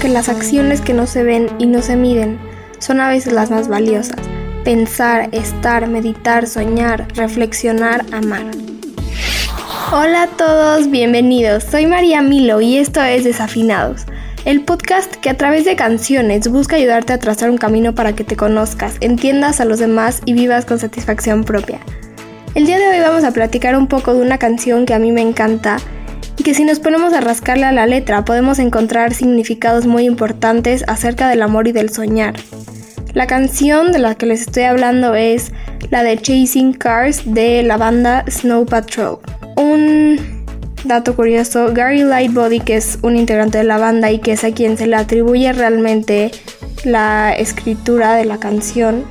Que las acciones que no se ven y no se miden son a veces las más valiosas. Pensar, estar, meditar, soñar, reflexionar, amar. Hola a todos, bienvenidos. Soy María Milo y esto es Desafinados, el podcast que a través de canciones busca ayudarte a trazar un camino para que te conozcas, entiendas a los demás y vivas con satisfacción propia. El día de hoy vamos a platicar un poco de una canción que a mí me encanta y que si nos ponemos a rascarle a la letra podemos encontrar significados muy importantes acerca del amor y del soñar. La canción de la que les estoy hablando es la de Chasing Cars de la banda Snow Patrol. Un dato curioso, Gary Lightbody, que es un integrante de la banda y que es a quien se le atribuye realmente la escritura de la canción,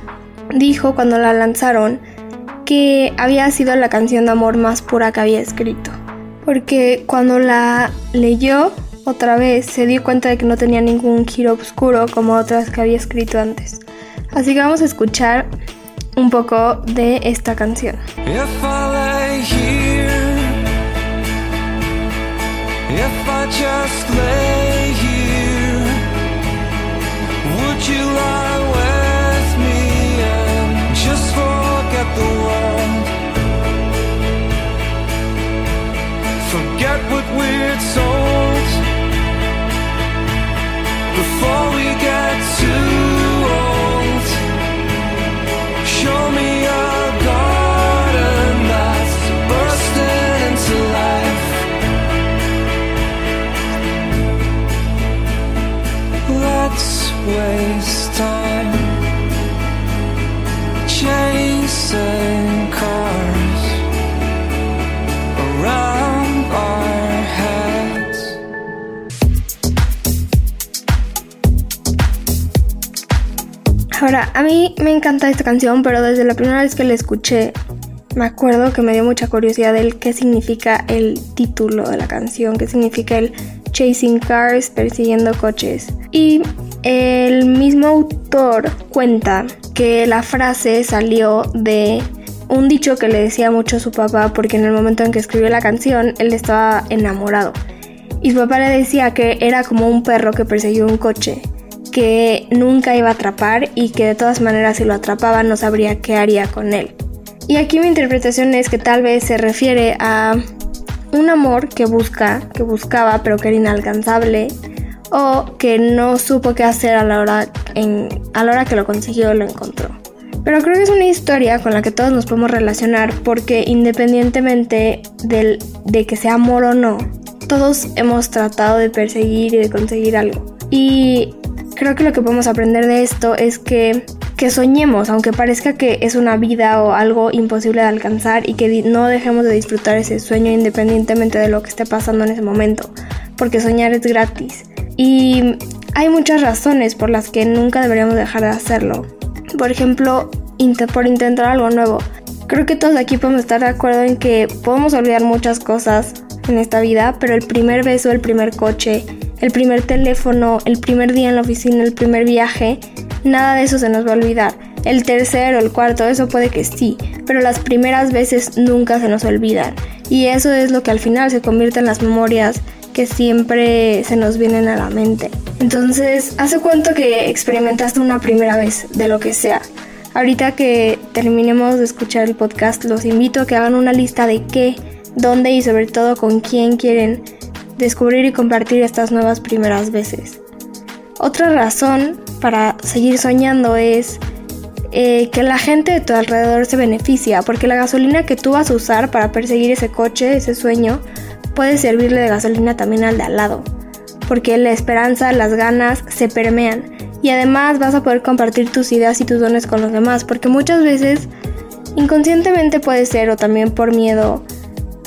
dijo cuando la lanzaron que había sido la canción de amor más pura que había escrito. Porque cuando la leyó otra vez se dio cuenta de que no tenía ningún giro oscuro como otras que había escrito antes. Así que vamos a escuchar un poco de esta canción. Would you lie with me and just forget the world? get what we're sold. Ahora, a mí me encanta esta canción, pero desde la primera vez que la escuché, me acuerdo que me dio mucha curiosidad el qué significa el título de la canción, qué significa el Chasing Cars, persiguiendo coches. Y el mismo autor cuenta que la frase salió de un dicho que le decía mucho a su papá porque en el momento en que escribió la canción él estaba enamorado. Y su papá le decía que era como un perro que persiguió un coche, que nunca iba a atrapar y que de todas maneras si lo atrapaba no sabría qué haría con él. Y aquí mi interpretación es que tal vez se refiere a un amor que busca, que buscaba pero que era inalcanzable o que no supo qué hacer a la hora, en, a la hora que lo consiguió lo encontró. Pero creo que es una historia con la que todos nos podemos relacionar porque independientemente del, de que sea amor o no, todos hemos tratado de perseguir y de conseguir algo. Y creo que lo que podemos aprender de esto es que, que soñemos, aunque parezca que es una vida o algo imposible de alcanzar y que no dejemos de disfrutar ese sueño independientemente de lo que esté pasando en ese momento, porque soñar es gratis. Y hay muchas razones por las que nunca deberíamos dejar de hacerlo. Por ejemplo, inte- por intentar algo nuevo. Creo que todos aquí podemos estar de acuerdo en que podemos olvidar muchas cosas en esta vida, pero el primer beso, el primer coche, el primer teléfono, el primer día en la oficina, el primer viaje, nada de eso se nos va a olvidar. El tercero, el cuarto, eso puede que sí, pero las primeras veces nunca se nos olvidan. Y eso es lo que al final se convierte en las memorias que siempre se nos vienen a la mente. Entonces, ¿hace cuánto que experimentaste una primera vez de lo que sea? Ahorita que terminemos de escuchar el podcast, los invito a que hagan una lista de qué, dónde y sobre todo con quién quieren descubrir y compartir estas nuevas primeras veces. Otra razón para seguir soñando es eh, que la gente de tu alrededor se beneficia, porque la gasolina que tú vas a usar para perseguir ese coche, ese sueño, puede servirle de gasolina también al de al lado, porque la esperanza, las ganas se permean y además vas a poder compartir tus ideas y tus dones con los demás, porque muchas veces inconscientemente puede ser o también por miedo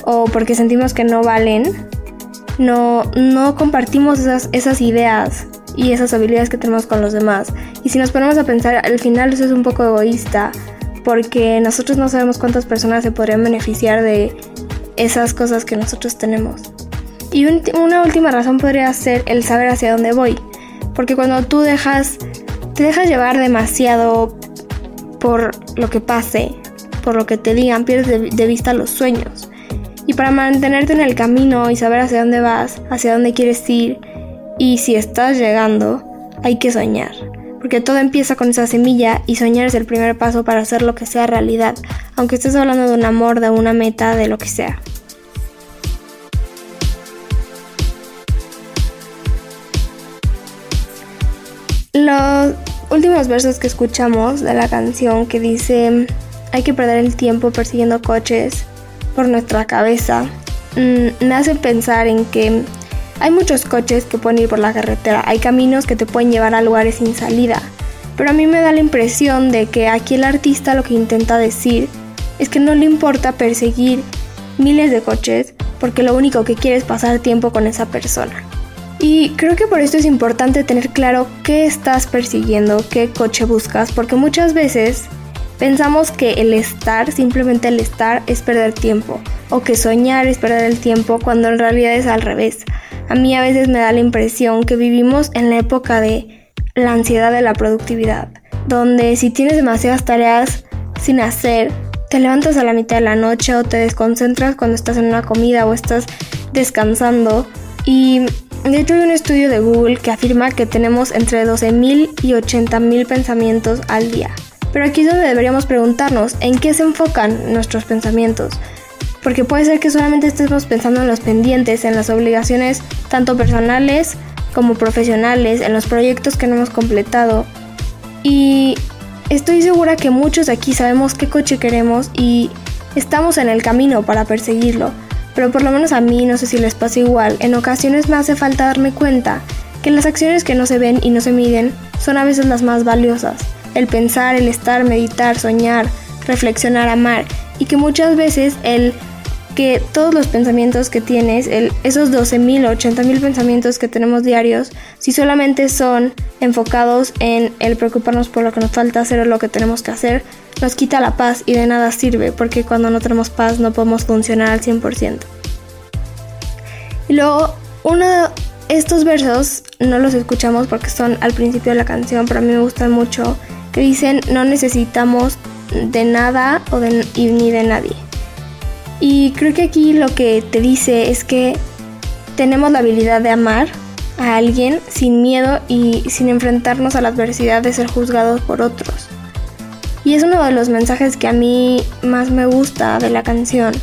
o porque sentimos que no valen, no, no compartimos esas, esas ideas y esas habilidades que tenemos con los demás. Y si nos ponemos a pensar, al final eso es un poco egoísta, porque nosotros no sabemos cuántas personas se podrían beneficiar de esas cosas que nosotros tenemos. Y una última razón podría ser el saber hacia dónde voy, porque cuando tú dejas, te dejas llevar demasiado por lo que pase, por lo que te digan, pierdes de, de vista los sueños. Para mantenerte en el camino y saber hacia dónde vas, hacia dónde quieres ir, y si estás llegando, hay que soñar. Porque todo empieza con esa semilla y soñar es el primer paso para hacer lo que sea realidad, aunque estés hablando de un amor, de una meta, de lo que sea. Los últimos versos que escuchamos de la canción que dice hay que perder el tiempo persiguiendo coches por nuestra cabeza mm, me hacen pensar en que hay muchos coches que pueden ir por la carretera, hay caminos que te pueden llevar a lugares sin salida, pero a mí me da la impresión de que aquí el artista lo que intenta decir es que no le importa perseguir miles de coches porque lo único que quiere es pasar tiempo con esa persona. Y creo que por esto es importante tener claro qué estás persiguiendo, qué coche buscas, porque muchas veces pensamos que el estar, simplemente el estar, es perder tiempo, o que soñar es perder el tiempo cuando en realidad es al revés. A mí a veces me da la impresión que vivimos en la época de la ansiedad de la productividad, donde si tienes demasiadas tareas sin hacer, te levantas a la mitad de la noche o te desconcentras cuando estás en una comida o estás descansando. Y de hecho hay un estudio de Google que afirma que tenemos entre 12.000 y 80.000 pensamientos al día. Pero aquí es donde deberíamos preguntarnos en qué se enfocan nuestros pensamientos porque puede ser que solamente estemos pensando en los pendientes, en las obligaciones tanto personales como profesionales, en los proyectos que no hemos completado. Y estoy segura que muchos de aquí sabemos qué coche queremos y estamos en el camino para perseguirlo. Pero por lo menos a mí, no sé si les pasa igual, en ocasiones me hace falta darme cuenta que las acciones que no se ven y no se miden son a veces las más valiosas. El pensar, el estar, meditar, soñar, reflexionar, amar. Y que muchas veces el que todos los pensamientos que tienes, el, esos 12.000 o 80.000 pensamientos que tenemos diarios, si solamente son enfocados en el preocuparnos por lo que nos falta hacer o lo que tenemos que hacer, nos quita la paz y de nada sirve, porque cuando no tenemos paz no podemos funcionar al 100%. Y luego, uno de estos versos no los escuchamos porque son al principio de la canción, pero a mí me gustan mucho, que dicen no necesitamos de nada o de, ni de nadie. Y creo que aquí lo que te dice es que tenemos la habilidad de amar a alguien sin miedo y sin enfrentarnos a la adversidad de ser juzgados por otros. Y es uno de los mensajes que a mí más me gusta de la canción,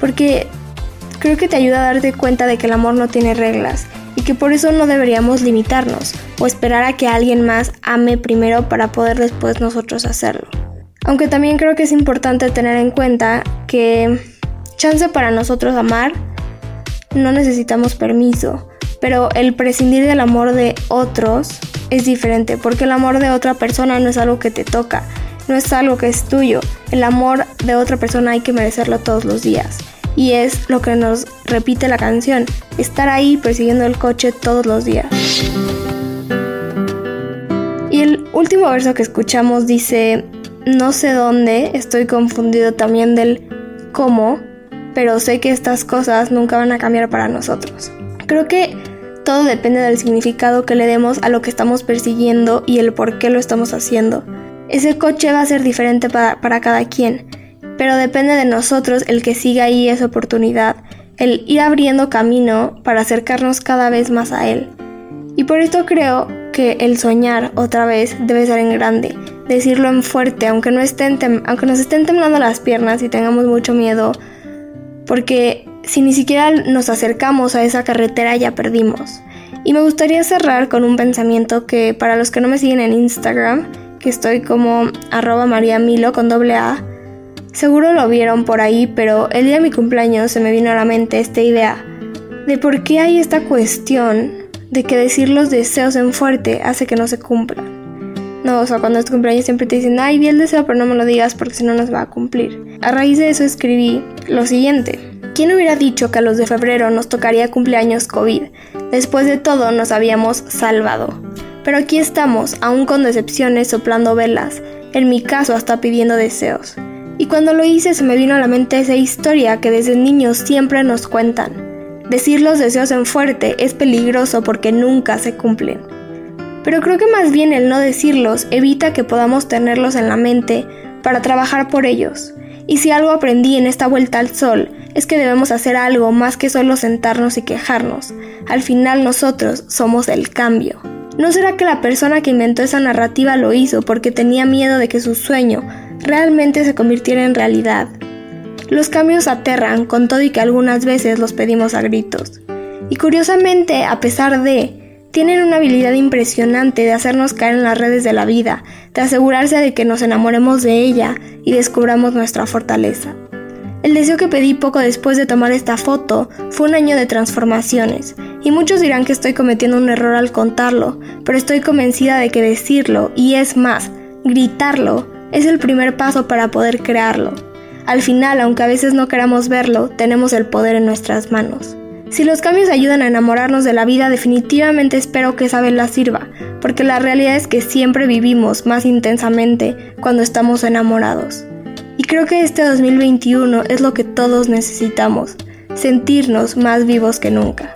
porque creo que te ayuda a darte cuenta de que el amor no tiene reglas y que por eso no deberíamos limitarnos o esperar a que alguien más ame primero para poder después nosotros hacerlo. Aunque también creo que es importante tener en cuenta que Chance para nosotros amar, no necesitamos permiso, pero el prescindir del amor de otros es diferente, porque el amor de otra persona no es algo que te toca, no es algo que es tuyo. El amor de otra persona hay que merecerlo todos los días. Y es lo que nos repite la canción, estar ahí persiguiendo el coche todos los días. Último verso que escuchamos dice, no sé dónde, estoy confundido también del cómo, pero sé que estas cosas nunca van a cambiar para nosotros. Creo que todo depende del significado que le demos a lo que estamos persiguiendo y el por qué lo estamos haciendo. Ese coche va a ser diferente para, para cada quien, pero depende de nosotros el que siga ahí esa oportunidad, el ir abriendo camino para acercarnos cada vez más a él. Y por esto creo que el soñar otra vez debe ser en grande, decirlo en fuerte, aunque, no estén aunque nos estén temblando las piernas y tengamos mucho miedo, porque si ni siquiera nos acercamos a esa carretera ya perdimos. Y me gustaría cerrar con un pensamiento que para los que no me siguen en Instagram, que estoy como arroba María Milo con doble A, seguro lo vieron por ahí, pero el día de mi cumpleaños se me vino a la mente esta idea de por qué hay esta cuestión de que decir los deseos en fuerte hace que no se cumplan. No, o sea, cuando es tu cumpleaños siempre te dicen, ay, vi el deseo, pero no me lo digas porque si no nos va a cumplir. A raíz de eso escribí lo siguiente. ¿Quién hubiera dicho que a los de febrero nos tocaría cumpleaños COVID? Después de todo nos habíamos salvado. Pero aquí estamos, aún con decepciones, soplando velas, en mi caso hasta pidiendo deseos. Y cuando lo hice se me vino a la mente esa historia que desde niños siempre nos cuentan. Decir los deseos en fuerte es peligroso porque nunca se cumplen. Pero creo que más bien el no decirlos evita que podamos tenerlos en la mente para trabajar por ellos. Y si algo aprendí en esta vuelta al sol es que debemos hacer algo más que solo sentarnos y quejarnos. Al final nosotros somos el cambio. ¿No será que la persona que inventó esa narrativa lo hizo porque tenía miedo de que su sueño realmente se convirtiera en realidad? Los cambios aterran con todo y que algunas veces los pedimos a gritos. Y curiosamente, a pesar de, tienen una habilidad impresionante de hacernos caer en las redes de la vida, de asegurarse de que nos enamoremos de ella y descubramos nuestra fortaleza. El deseo que pedí poco después de tomar esta foto fue un año de transformaciones, y muchos dirán que estoy cometiendo un error al contarlo, pero estoy convencida de que decirlo, y es más, gritarlo, es el primer paso para poder crearlo. Al final, aunque a veces no queramos verlo, tenemos el poder en nuestras manos. Si los cambios ayudan a enamorarnos de la vida, definitivamente espero que esa vela sirva, porque la realidad es que siempre vivimos más intensamente cuando estamos enamorados. Y creo que este 2021 es lo que todos necesitamos, sentirnos más vivos que nunca.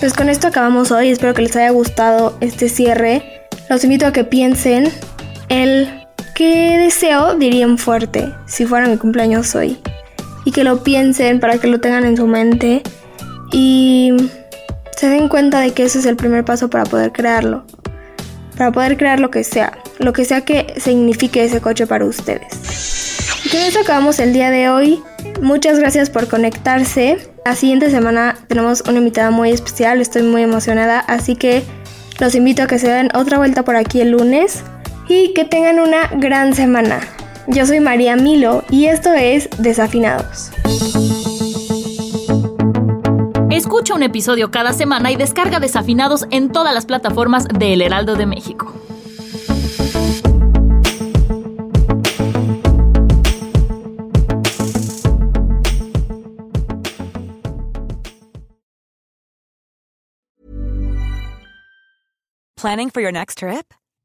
Pues con esto acabamos hoy, espero que les haya gustado este cierre. Los invito a que piensen el qué deseo dirían fuerte si fuera mi cumpleaños hoy. Y que lo piensen para que lo tengan en su mente y se den cuenta de que ese es el primer paso para poder crearlo para poder crear lo que sea, lo que sea que signifique ese coche para ustedes. Y con eso acabamos el día de hoy. Muchas gracias por conectarse. La siguiente semana tenemos una invitada muy especial, estoy muy emocionada, así que los invito a que se den otra vuelta por aquí el lunes y que tengan una gran semana. Yo soy María Milo y esto es Desafinados. Escucha un episodio cada semana y descarga Desafinados en todas las plataformas de El Heraldo de México. Planning for your next trip?